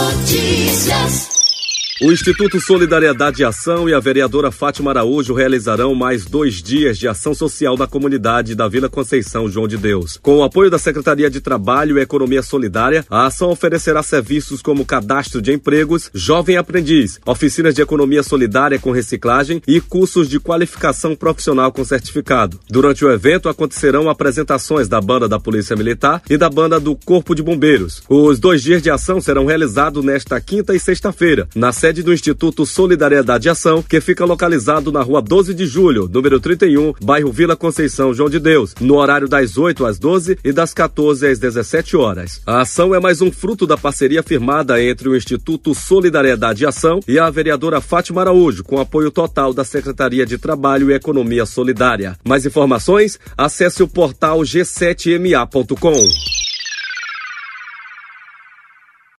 Notícias. O Instituto Solidariedade e Ação e a vereadora Fátima Araújo realizarão mais dois dias de ação social na comunidade da Vila Conceição João de Deus. Com o apoio da Secretaria de Trabalho e Economia Solidária, a ação oferecerá serviços como cadastro de empregos, jovem aprendiz, oficinas de economia solidária com reciclagem e cursos de qualificação profissional com certificado. Durante o evento acontecerão apresentações da banda da Polícia Militar e da banda do Corpo de Bombeiros. Os dois dias de ação serão realizados nesta quinta e sexta-feira, na sede sede do Instituto Solidariedade e Ação, que fica localizado na rua 12 de julho, número 31, bairro Vila Conceição, João de Deus, no horário das 8 às 12 e das 14 às 17 horas. A ação é mais um fruto da parceria firmada entre o Instituto Solidariedade e Ação e a vereadora Fátima Araújo, com apoio total da Secretaria de Trabalho e Economia Solidária. Mais informações? Acesse o portal g7ma.com.